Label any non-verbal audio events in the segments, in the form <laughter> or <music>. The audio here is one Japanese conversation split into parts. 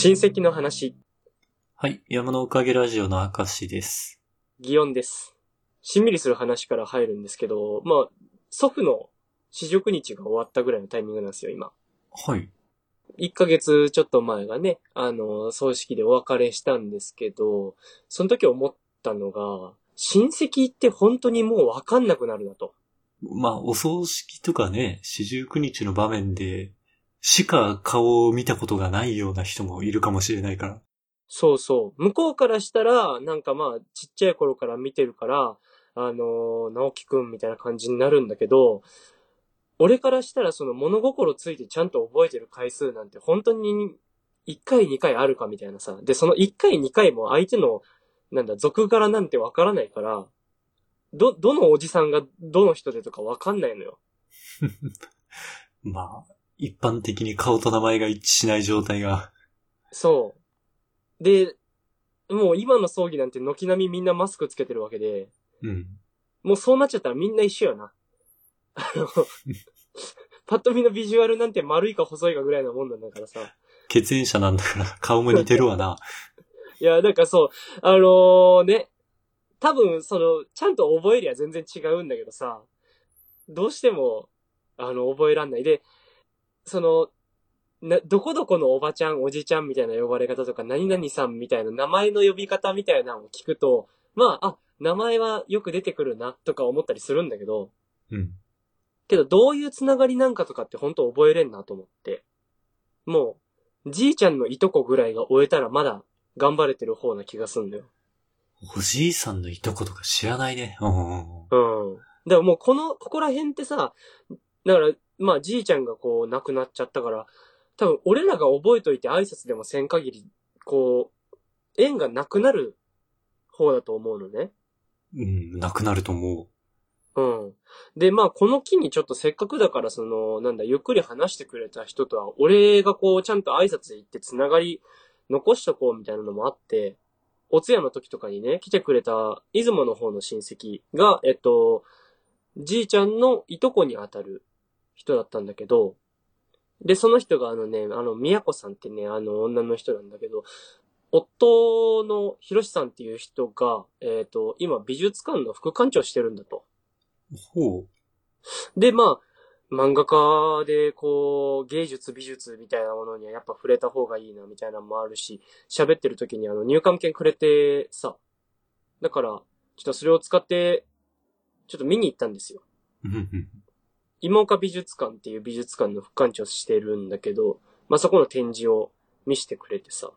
親戚の話、はい。山のおかげラジオの明石です。擬音です。しんみりする話から入るんですけど、まあ、祖父の四十九日が終わったぐらいのタイミングなんですよ、今。はい。1ヶ月ちょっと前がね、あの、葬式でお別れしたんですけど、その時思ったのが、親戚って本当にもうわかんなくなるなと。まあ、お葬式とかね、四十九日の場面で、しか顔を見たことがないような人もいるかもしれないから。そうそう。向こうからしたら、なんかまあ、ちっちゃい頃から見てるから、あの、直樹くんみたいな感じになるんだけど、俺からしたらその物心ついてちゃんと覚えてる回数なんて本当に1回2回あるかみたいなさ。で、その1回2回も相手の、なんだ、俗柄なんてわからないから、ど、どのおじさんがどの人でとかわかんないのよ。<laughs> まあ、一般的に顔と名前が一致しない状態が。そう。で、もう今の葬儀なんて軒並みみんなマスクつけてるわけで、うん。もうそうなっちゃったらみんな一緒やな。<laughs> あの、パッと見のビジュアルなんて丸いか細いかぐらいのもんなんだからさ。血縁者なんだから顔も似てるわな。<laughs> いや、なんかそう、あのね、多分その、ちゃんと覚えりゃ全然違うんだけどさ、どうしても、あの、覚えらんない。で、その、な、どこどこのおばちゃん、おじちゃんみたいな呼ばれ方とか、何々さんみたいな名前の呼び方みたいなのを聞くと、まあ、あ、名前はよく出てくるな、とか思ったりするんだけど、うん。けどどういうつながりなんかとかって本当覚えれんなと思って。もう、じいちゃんのいとこぐらいが終えたらまだ頑張れてる方な気がすんだよ。おじいさんのいとことか知らないね。うん。うん。だからもうこの、ここら辺ってさ、だから、まあじいちゃんがこう亡くなっちゃったから、多分俺らが覚えといて挨拶でもせん限り、こう、縁がなくなる方だと思うのね。うん、なくなると思うん。で、まあ、この機にちょっとせっかくだから、その、なんだ、ゆっくり話してくれた人とは、俺がこう、ちゃんと挨拶行ってつながり残しとこうみたいなのもあって、お通夜の時とかにね、来てくれた、出雲の方の親戚が、えっと、じいちゃんのいとこにあたる人だったんだけど、で、その人があのね、あの、宮子さんってね、あの、女の人なんだけど、夫のひろしさんっていう人が、えっ、と、今美術館の副館長してるんだと。う。ほう。で、まあ、漫画家で、こう、芸術、美術みたいなものにはやっぱ触れた方がいいな、みたいなのもあるし、喋ってる時にあの、入館券くれてさ、だから、ちょっとそれを使って、ちょっと見に行ったんですよ。今岡美術館っていう美術館の副館長してるんだけど、まあ、そこの展示を見せてくれてさ。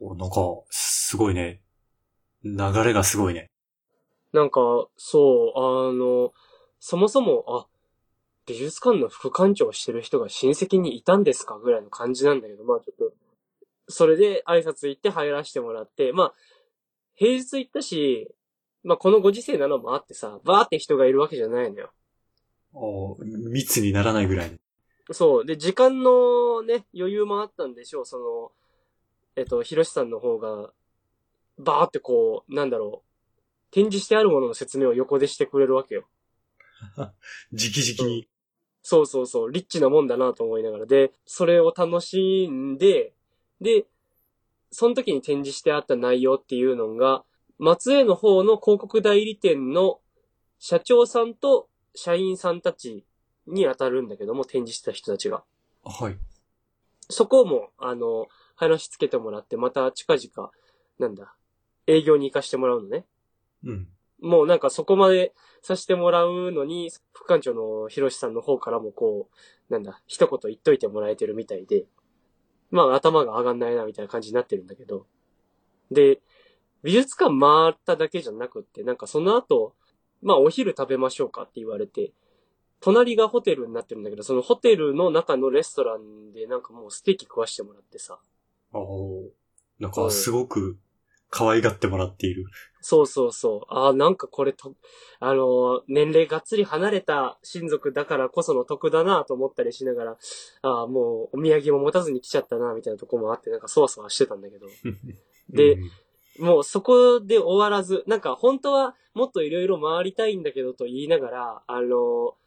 おなんか、すごいね。流れがすごいね。なんか、そう、あの、そもそも、あ、美術館の副館長をしてる人が親戚にいたんですかぐらいの感じなんだけど、まあちょっと、それで挨拶行って入らせてもらって、まあ、平日行ったし、まあこのご時世なのもあってさ、バーって人がいるわけじゃないのよ。お密にならないぐらい。そう。で、時間のね、余裕もあったんでしょう。その、えっと、ひろしさんの方が、バーってこう、なんだろう、展示してあるものの説明を横でしてくれるわけよ。<laughs> 直々に。そうそうそう、リッチなもんだなと思いながら。で、それを楽しんで、で、その時に展示してあった内容っていうのが、松江の方の広告代理店の社長さんと社員さんたちに当たるんだけども、展示した人たちが。はい。そこも、あの、話つけてもらって、また近々、なんだ、営業に行かしてもらうのね。うん。もうなんかそこまでさせてもらうのに、副館長のひろしさんの方からもこう、なんだ、一言言っといてもらえてるみたいで、まあ頭が上がんないなみたいな感じになってるんだけど。で、美術館回っただけじゃなくって、なんかその後、まあお昼食べましょうかって言われて、隣がホテルになってるんだけど、そのホテルの中のレストランでなんかもうステーキ食わしてもらってさ。おなんか、すごく、可愛がってもらっている。そうそうそう。ああ、なんかこれと、あのー年齢がっつり離れた親族だからこその得だなと思ったりしながら、ああ、もうお土産も持たずに来ちゃったな、みたいなとこもあって、なんかそわそわしてたんだけど。<laughs> でうんもうそこで終わらず、なんか本当はもっといろいろ回りたいんだけどと言いながら、あのー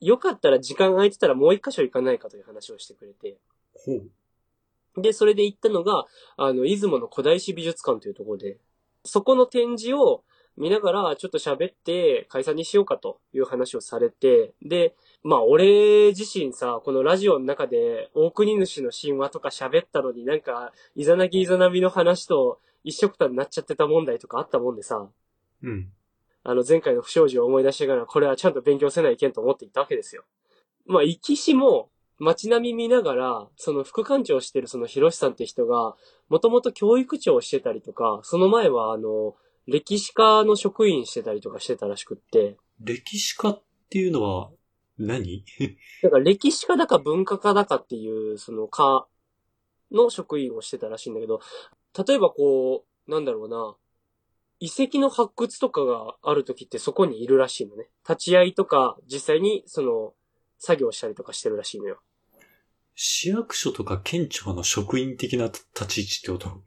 よかったら時間空いてたらもう一箇所行かないかという話をしてくれて。ほう。で、それで行ったのが、あの、出雲の古代史美術館というところで、そこの展示を見ながらちょっと喋って解散にしようかという話をされて、で、まあ俺自身さ、このラジオの中で大国主の神話とか喋ったのになんか、イザナギイザナビの話と一緒くたになっちゃってた問題とかあったもんでさ、うん。あの前回の不祥事を思い出してからこれはちゃんと勉強せないけんと思っていたわけですよ。まあ、行きしも街並み見ながら、その副館長をしてるその広さんって人が、もともと教育長をしてたりとか、その前はあの、歴史家の職員してたりとかしてたらしくって、歴史家っていうのは何、<laughs> だから歴史家だか文化家だかっていう、その科の職員をしてたらしいんだけど、例えばこう、なんだろうな、遺跡の発掘とかがある時ってそこにいるらしいのね。立ち会いとか、実際にその、作業したりとかしてるらしいのよ。市役所とか県庁の職員的な立ち位置ってこと？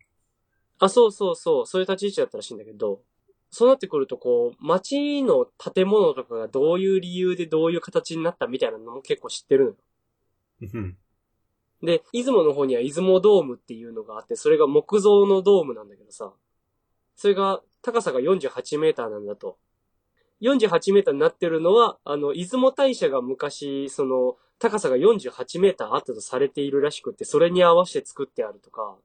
あ、そうそうそう、そういう立ち位置だったらしいんだけど、そうなってくるとこう、街の建物とかがどういう理由でどういう形になったみたいなのも結構知ってるのよ。うん。で、出雲の方には出雲ドームっていうのがあって、それが木造のドームなんだけどさ、それが高さが48メーターなんだと。48メーターになってるのは、あの、出雲大社が昔、その、高さが48メーターあったとされているらしくって、それに合わせて作ってあるとか、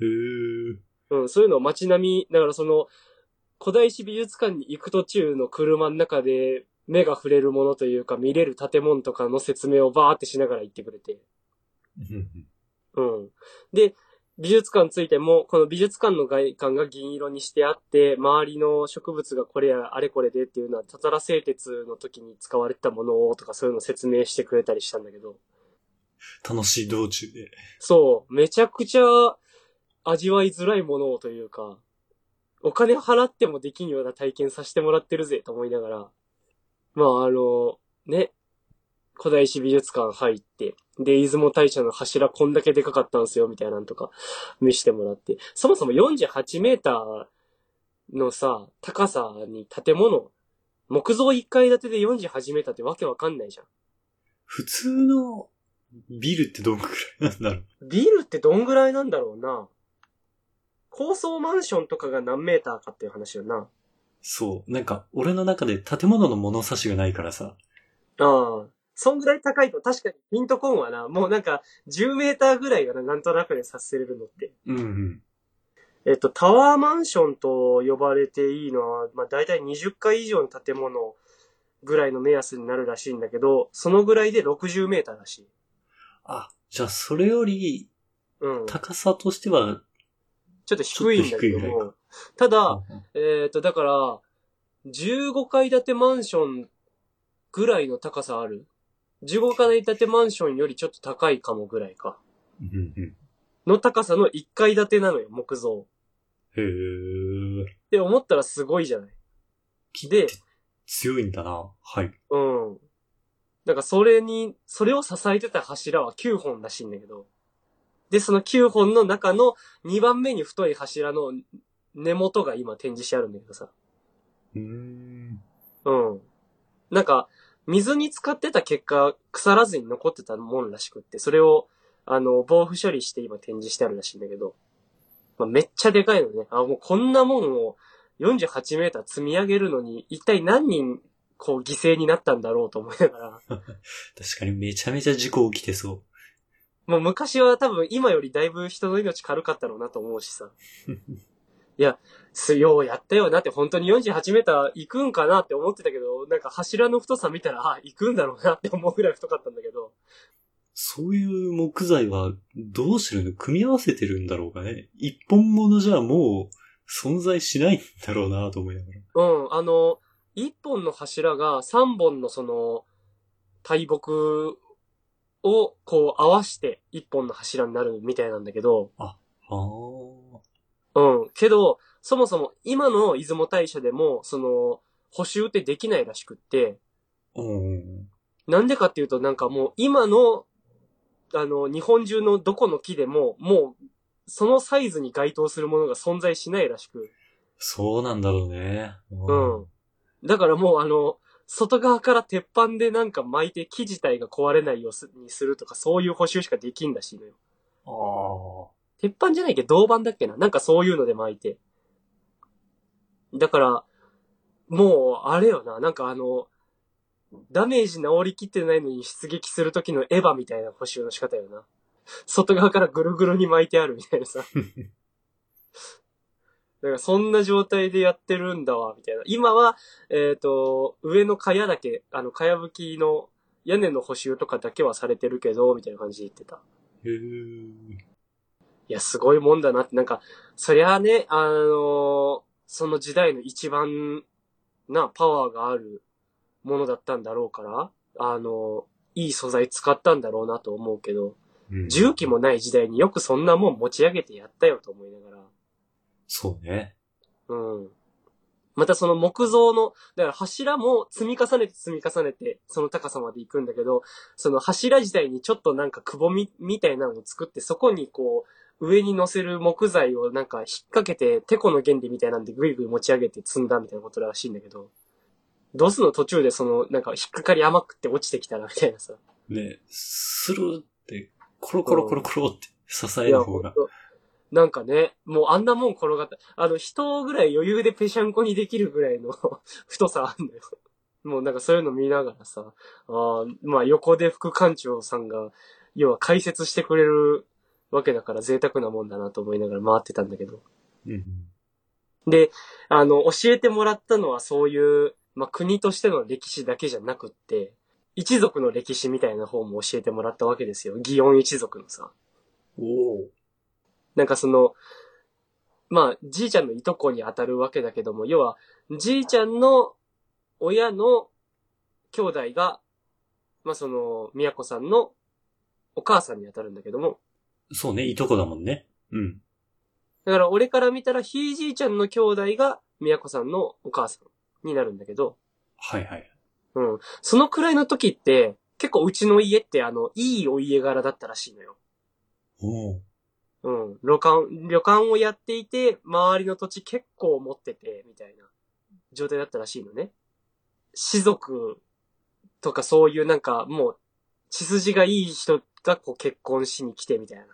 へー。うん、そういうのを街並み、だからその、古代史美術館に行く途中の車の中で目が触れるものというか見れる建物とかの説明をバーってしながら言ってくれて。うんうん。で、美術館ついても、この美術館の外観が銀色にしてあって、周りの植物がこれやあれこれでっていうのは、たたら製鉄の時に使われてたものをとかそういうのを説明してくれたりしたんだけど、楽しい道中で。そう、めちゃくちゃ味わいづらいものをというか、お金払ってもできんような体験させてもらってるぜと思いながら、まああの、ね、古代史美術館入って、で、出雲大社の柱こんだけでかかったんですよ、みたいなんとか見してもらって、そもそも48メーターのさ、高さに建物、木造1階建てで48メーターってわけわかんないじゃん。普通のビルってどんくらいなんだろう。ビルってどんぐらいなんだろうな。高層マンションとかが何メーターかっていう話よな。そう。なんか、俺の中で建物の物差しがないからさ。ああ。そんぐらい高いと確かにピンとこんわな。もうなんか10メーターぐらいがな、なんとなくで察せれるのって。うんうん。えっと、タワーマンションと呼ばれていいのは、まあ大体20階以上の建物ぐらいの目安になるらしいんだけど、そのぐらいで60メーターらしい。あ、じゃあそれよりうん。高さとしては、ちょっと低いんだけども。ただ、うんえっ、と、だから、15階建てマンションぐらいの高さある ?15 階建てマンションよりちょっと高いかもぐらいか。うんうん。の高さの1階建てなのよ、木造。へー。って思ったらすごいじゃない。で、強いんだな。はい。うん。だからそれに、それを支えてた柱は9本らしいんだけど。で、その9本の中の2番目に太い柱の根元が今展示してあるんだけどさ。うーん。うん。なんか、水に使ってた結果、腐らずに残ってたもんらしくって、それを、あの、防腐処理して今展示してあるらしいんだけど、まあ、めっちゃでかいのね。あ、もうこんなもんを48メーター積み上げるのに、一体何人、こう、犠牲になったんだろうと思いながら、<laughs> 確かにめちゃめちゃ事故起きてそもう昔は多分今よりだいぶ人の命軽かったろうなと思うしさ。<laughs> う。いや、すようやったよなって本当に48メーター行くんかなって思ってたけど、なんか柱の太さ見たら、あ、行くんだろうなって思うぐらい太かったんだけど。そういう木材はどうしてるの組み合わせてるんだろうかね。一本物じゃもう存在しないんだろうなと思いながら。うん、あの、一本の柱が三本のその、大木をこう合わして一本の柱になるみたいなんだけど、ああ。うん。けど、そもそも今の出雲大社でも、その、補修ってできないらしくって、うん。なんでかっていうと、なんかもう今の、あの、日本中のどこの木でも、もう、そのサイズに該当するものが存在しないらしく。そうなんだろうね。うん。だからもうあの、外側から鉄板でなんか巻いて木自体が壊れないようにするとか、そういう補修しかできんらしいのよ。あ。鉄板じゃないけど、銅板だっけな？なんかそういうので巻いて。だから、もう、あれよな、なんかあの、ダメージ治りきってないのに出撃する時のエヴァみたいな補修の仕方よな。外側からぐるぐるに巻いてあるみたいなさ。<laughs> だからそんな状態でやってるんだわ、みたいな。今は、えっ、と、上の茅だけ、あの、茅葺きの屋根の補修とかだけはされてるけど、みたいな感じで言ってた。へえ。いや、すごいもんだなって、なんか、そりゃあね、あのその時代の一番なパワーがあるものだったんだろうから、あのいい素材使ったんだろうなと思うけど、うん重機もない時代によくそんなもん持ち上げてやったよと思いながら。そうね。うん。またその木造の、だから柱も積み重ねて積み重ねて、その高さまで行くんだけど、その柱自体にちょっとなんかくぼみみたいなのを作って、そこにこう、上に乗せる木材をなんか引っ掛けて、テコの原理みたいなんでぐいぐい持ち上げて積んだみたいなことらしいんだけど、どうすんの途中でその、なんか引っかかり甘くって落ちてきたらみたいなさ。ね、スルーって、コロコロコロコロって支える方が。なんかね、もうあんなもん転がった。あの、人ぐらい余裕でぺしゃんこにできるぐらいの <laughs> 太さあんだよ。もうなんかそういうの見ながらさ、あーまあ横で副館長さんが、要は解説してくれるわけだから贅沢なもんだなと思いながら回ってたんだけど。うん。で、あの、教えてもらったのはそういう、まあ国としての歴史だけじゃなくって、一族の歴史みたいな方も教えてもらったわけですよ。祇園一族のさ。おお。なんかその、まあ、じいちゃんのいとこに当たるわけだけども、要は、じいちゃんの親の兄弟が、まあその、宮子さんのお母さんに当たるんだけども、そうね、いとこだもんね。うん。だから俺から見たら、ひいじいちゃんの兄弟が宮子さんのお母さんになるんだけど、はいはい。うん。そのくらいの時って、結構うちの家ってあの、いいお家柄だったらしいのよ。おお。うん。旅館、旅館をやっていて、周りの土地結構持ってて、みたいな状態だったらしいのね。士族とかそういうなんかもう、血筋がいい人がこう結婚しに来てみたいな。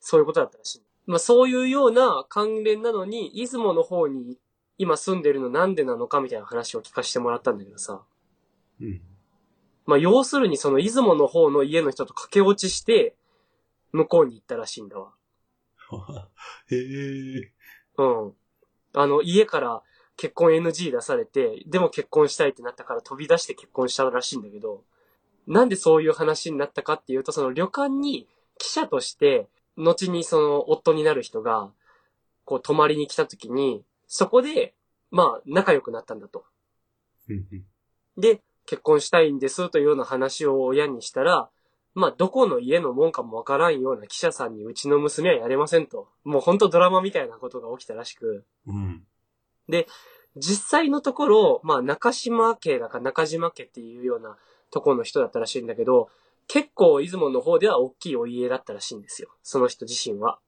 そういうことだったらしい。まあそういうような関連なのに、出雲の方に今住んでるのなんでなのかみたいな話を聞かせてもらったんだけどさ。うん。まあ要するにその出雲の方の家の人と駆け落ちして、向こうに行ったらしいんだわ。<laughs> へえ。うん。あの、家から結婚 NG 出されて、でも結婚したいってなったから飛び出して結婚したらしいんだけど、なんでそういう話になったかっていうと、その旅館に記者として、後にその夫になる人が、こう泊まりに来た時に、そこで、まあ仲良くなったんだと。で、結婚したいんですというような話を親にしたら、まあ、どこの家のもんかもわからんような記者さんにうちの娘はやれませんと。もうほんとドラマみたいなことが起きたらしく、うん。実際のところ、まあ、中島家だか中島家っていうようなところの人だったらしいんだけど、結構出雲の方では大きいお家だったらしいんですよ。その人自身は。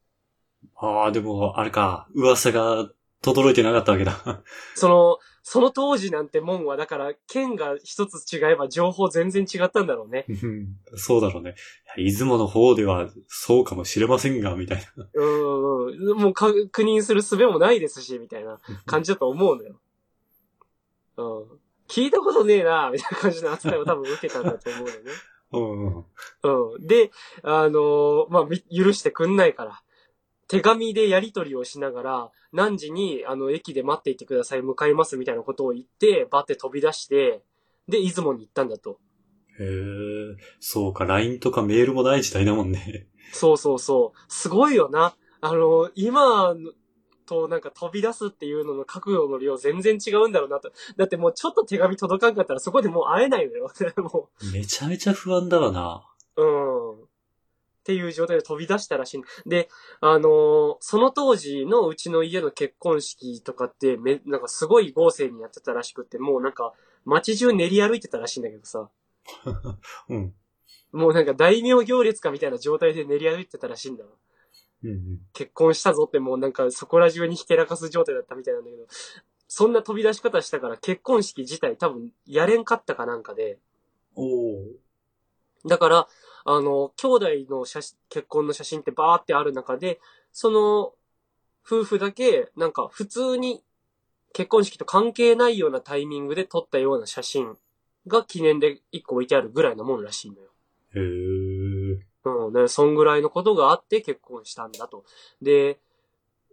ああ、でも、あれか、噂が轟いてなかったわけだ。その、その当時なんてもんは、だから、県が一つ違えば情報全然違ったんだろうね。う <laughs> んそうだろうね。出雲の方ではそうかもしれませんが、みたいな。うんうん。もう確認する術もないですし、みたいな感じだと思うのよ。うん。聞いたことねえな、みたいな感じの扱いを多分受けたんだと思うのね。<laughs> うんうん。うん。で、あのーまあ、み許してくんないから。手紙でやり取りをしながら、何時に、あの、駅で待っていてください、向かいます、みたいなことを言って、バって飛び出して、で、出雲に行ったんだと。へえ、そうか、LINE とかメールもない時代だもんね。そうそうそう。すごいよな。あの、今となんか飛び出すっていうのの覚悟の量全然違うんだろうなと。だってもうちょっと手紙届かんかったらそこでもう会えないのよ。<laughs> もめちゃめちゃ不安だわな。う。うん。っていう状態で飛び出したらしい。で、あのーその当時のうちの家の結婚式とかってめ、なんかすごい豪勢にやってたらしくって、もうなんか街中練り歩いてたらしいんだけどさ。<laughs> うん。もうなんか大名行列かみたいな状態で練り歩いてたらしいんだわ。うんうん。結婚したぞってもうなんかそこら中にひけらかす状態だったみたいなんだけど、そんな飛び出し方したから結婚式自体多分やれんかったかなんかで、おお。だから、あの、兄弟の写真、結婚の写真ってバーってある中で、その、夫婦だけ、なんか普通に結婚式と関係ないようなタイミングで撮ったような写真が記念で一個置いてあるぐらいのもんらしいのよ。へー。うん、ね、そんぐらいのことがあって結婚したんだと。で、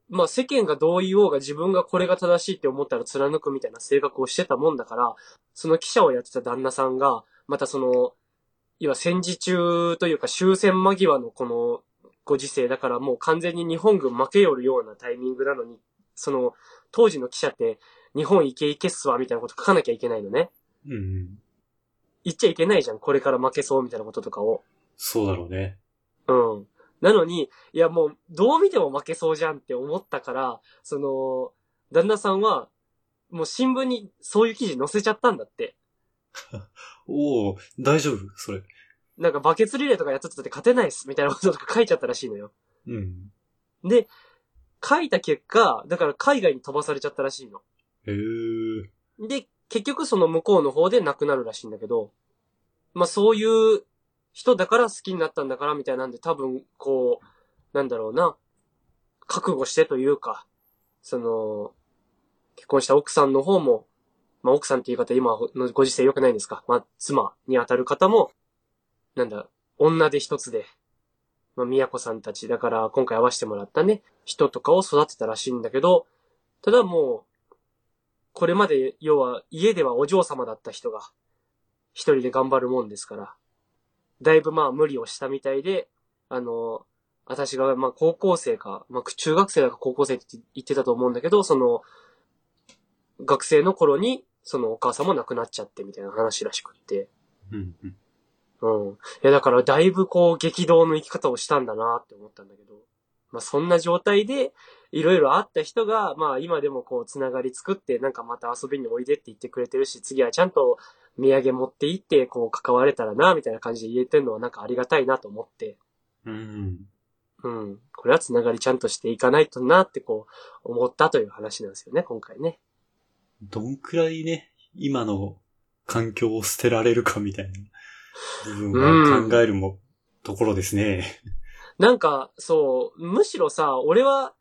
まあ世間がどう言おうが自分がこれが正しいって思ったら貫くみたいな性格をしてたもんだから、その記者をやってた旦那さんが、またその、いわ戦時中というか終戦間際のこのご時世だからもう完全に日本軍負けよるようなタイミングなのに、その当時の記者って日本行け行けっすわみたいなこと書かなきゃいけないのね。うん。言っちゃいけないじゃん。これから負けそうみたいなこととかを。そうだろうね。うん。なのに、いやもう、どう見ても負けそうじゃんって思ったから、その、旦那さんは、もう新聞にそういう記事載せちゃったんだって。<laughs> おお大丈夫？それ。なんかバケツリレーとかやってたって勝てないっす、みたいなこととか書いちゃったらしいのよ。うん。で、書いた結果、だから海外に飛ばされちゃったらしいの。へー。で、結局その向こうの方で亡くなるらしいんだけど、まあそういう人だから好きになったんだからみたいなんで多分、こう、なんだろうな、覚悟してというか、その、結婚した奥さんの方も、まあ奥さんって言い方今のご時世良くないんですか。まあ妻に当たる方も、なんだ、女で一つで、まあ宮子さんたち、だから今回会わせてもらったね、人とかを育てたらしいんだけど、ただもう、これまで、要は、家ではお嬢様だった人が、一人で頑張るもんですから、だいぶまあ無理をしたみたいで、あの、私がまあ高校生か、まあ中学生だか高校生って言ってたと思うんだけど、その、学生の頃に、そのお母さんも亡くなっちゃってみたいな話らしくって。うんうん。うん。いや、だからだいぶこう激動の生き方をしたんだなって思ったんだけど、まあそんな状態で、いろいろあった人が、まあ今でもこうつながり作って、なんかまた遊びにおいでって言ってくれてるし、次はちゃんと土産持って行って、こう関われたらな、みたいな感じで言えてるのはなんかありがたいなと思って、うん。うん。これはつながりちゃんとしていかないとなってこう思ったという話なんですよね、今回ね。どんくらいね、今の環境を捨てられるかみたいな部分は考えるも、ところですね。なんか、そう、むしろさ、俺は、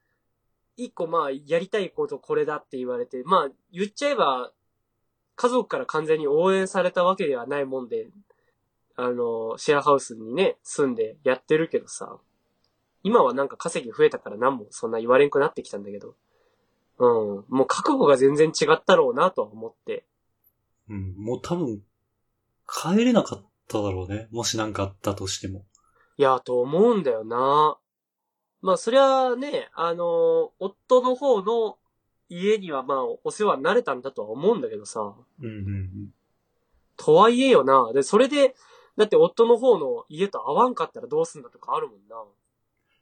一個まあ、やりたいことこれだって言われて、まあ、言っちゃえば、家族から完全に応援されたわけではないもんで、あの、シェアハウスにね、住んでやってるけどさ、今はなんか稼ぎ増えたから何もそんな言われんくなってきたんだけど、うん、もう覚悟が全然違ったろうなとは思って、うん。もう多分、帰れなかっただろうね。もしなんかあったとしても。いや、と思うんだよな。まあ、そりゃね、あの、夫の方の家にはまあ、お世話になれたんだとは思うんだけどさ。うんうんうん。とはいえよな。で、それで、だって夫の方の家と合わんかったらどうすんだとかあるもんな。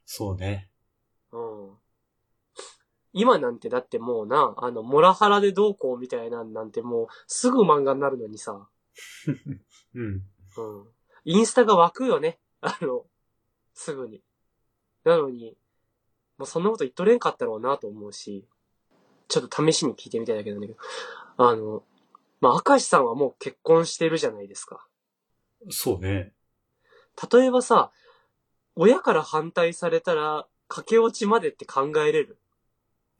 そうね。うん。今なんてだってもうな、あの、モラハラでどうこうみたいなんなんてもう、すぐ漫画になるのにさ。<laughs> うん。うん。インスタが湧くよね。あの、すぐに。なのに、もうそんなこと言っとれんかったろうなと思うし、ちょっと試しに聞いてみたいだけどね。あの、まあ、明石さんはもう結婚してるじゃないですか。そうね。例えばさ、親から反対されたら、駆け落ちまでって考えれる？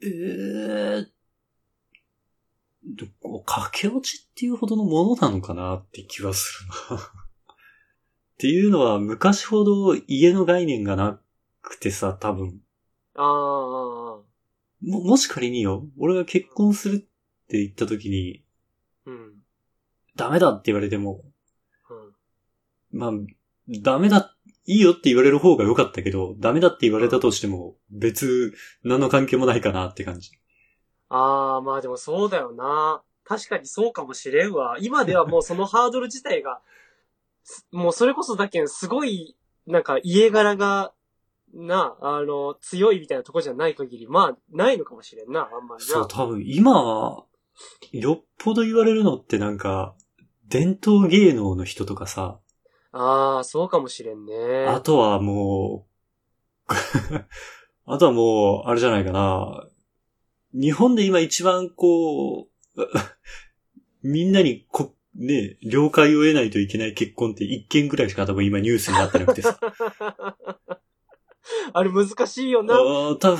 ええでこう駆け落ちっていうほどのものなのかなって気はするな。<laughs> っていうのは昔ほど家の概念がなくてさ、多分。ああ、も、もし仮によ、俺が結婚するって言った時に、うん。ダメだって言われても、うん。まあ、ダメだ、いいよって言われる方が良かったけど、ダメだって言われたとしても、別、何の関係もないかなって感じ。ああ、まあでもそうだよな。確かにそうかもしれんわ。今ではもうそのハードル自体が、す <laughs> もうそれこそだけんすごい、なんか家柄が、な、あの、強いみたいなとこじゃない限り、まあ、ないのかもしれんな、あんまりな。そう、多分今、よっぽど言われるのってなんか、伝統芸能の人とかさ、ああ、そうかもしれんね。あとはもう、<laughs> あとはもう、あれじゃないかな。日本で今一番こう、<laughs> みんなにこね、了解を得ないといけない結婚って一件ぐらいしか多分今ニュースになってなくてさ。<laughs> <laughs> あれ難しいよな。ああ、多分、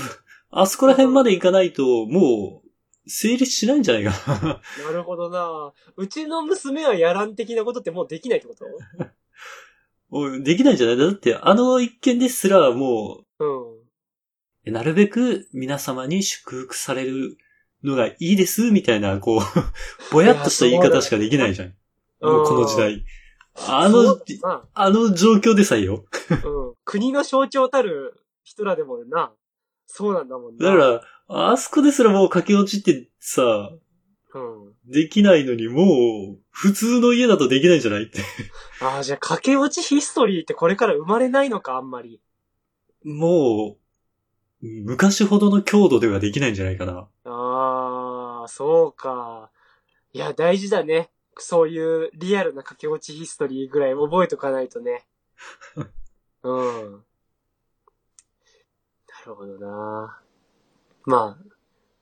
あそこら辺まで行かないと、もう、成立しないんじゃないかな。<laughs> なるほどな。うちの娘はやらん的なことってもうできないってこと？<laughs> もうできないんじゃない？だって、あの一件ですらもうん。う、なるべく皆様に祝福されるのがいいです、みたいな、こう、ぼやっとした言い方しかできないじゃん。この時代。あのあの状況でさえよ。なうん。国の象徴たる人らでもな。そうなんだもんな。だから、あそこですらもう駆け落ちってさ、うん。できないのにもう、普通の家だとできないんじゃない？って。<laughs> ああ、じゃあ駆け落ちヒストリーってこれから生まれないのか、あんまり。もう、昔ほどの強度ではできないんじゃないかな。ああ、そうか。いや、大事だね。そういうリアルな駆け落ちヒストリーぐらい覚えとかないとね。<laughs> うん。なるほどな。まあ、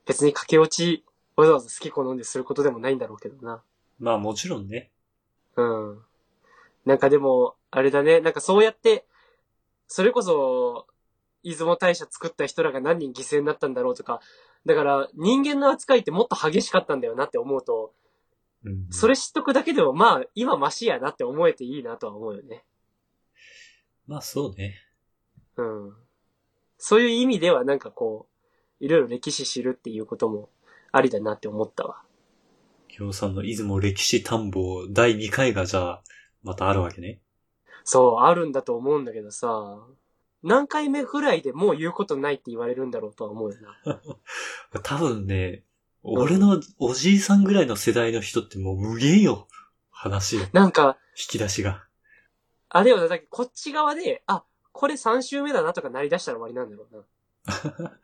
別に駆け落ち、わざわざ好き好んですることでもないんだろうけどな。まあもちろんね。うん。なんかでも、あれだね。なんかそうやって、それこそ、出雲大社作った人らが何人犠牲になったんだろうとか、だから人間の扱いってもっと激しかったんだよなって思うと、うんそれ知っとくだけでもまあ、今マシやなって思えていいなとは思うよね。まあそうね。うん。そういう意味ではなんかこう、いろいろ歴史知るっていうこともありだなって思ったわ。京さんの出雲歴史探訪第2回がじゃあ、またあるわけね。そう、あるんだと思うんだけどさ、何回目ぐらいでもう言うことないって言われるんだろうとは思うよな。<laughs> 多分ね、俺のおじいさんぐらいの世代の人ってもう無限よ。話よ。なんか、引き出しが。あれよな、だこっち側で、あ、これ3週目だなとかなり出したら終わりなんだろうな。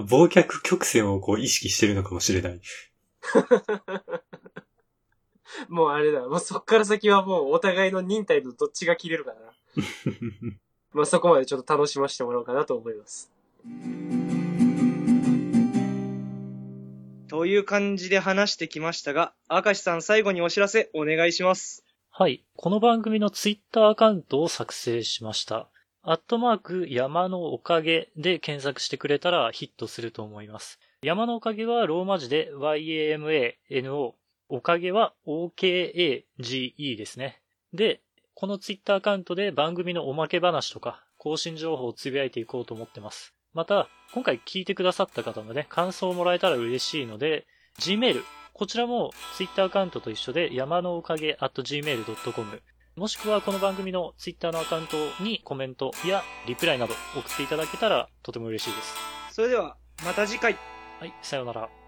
忘却曲線をこう意識してるのかもしれない。<laughs> もうあれだ、もうそっから先はもうお互いの忍耐のどっちが切れるかな。<laughs> まあそこまでちょっと楽しませてもらおうかなと思います。という感じで話してきましたが、明石さん最後にお知らせお願いします。はい。この番組のツイッターアカウントを作成しました。アットマーク山のおかげで検索してくれたらヒットすると思います。山のおかげはローマ字で YAMANO。おかげは OKAGE ですね。で、このツイッターアカウントで番組のおまけ話とか更新情報をつぶやいていこうと思ってます。また、今回聞いてくださった方のね、感想をもらえたら嬉しいので、Gmail、こちらも Twitter アカウントと一緒で山のおかげ at gmail.com もしくはこの番組の Twitter のアカウントにコメントやリプライなど送っていただけたらとても嬉しいです。それでは、また次回。はい、さようなら。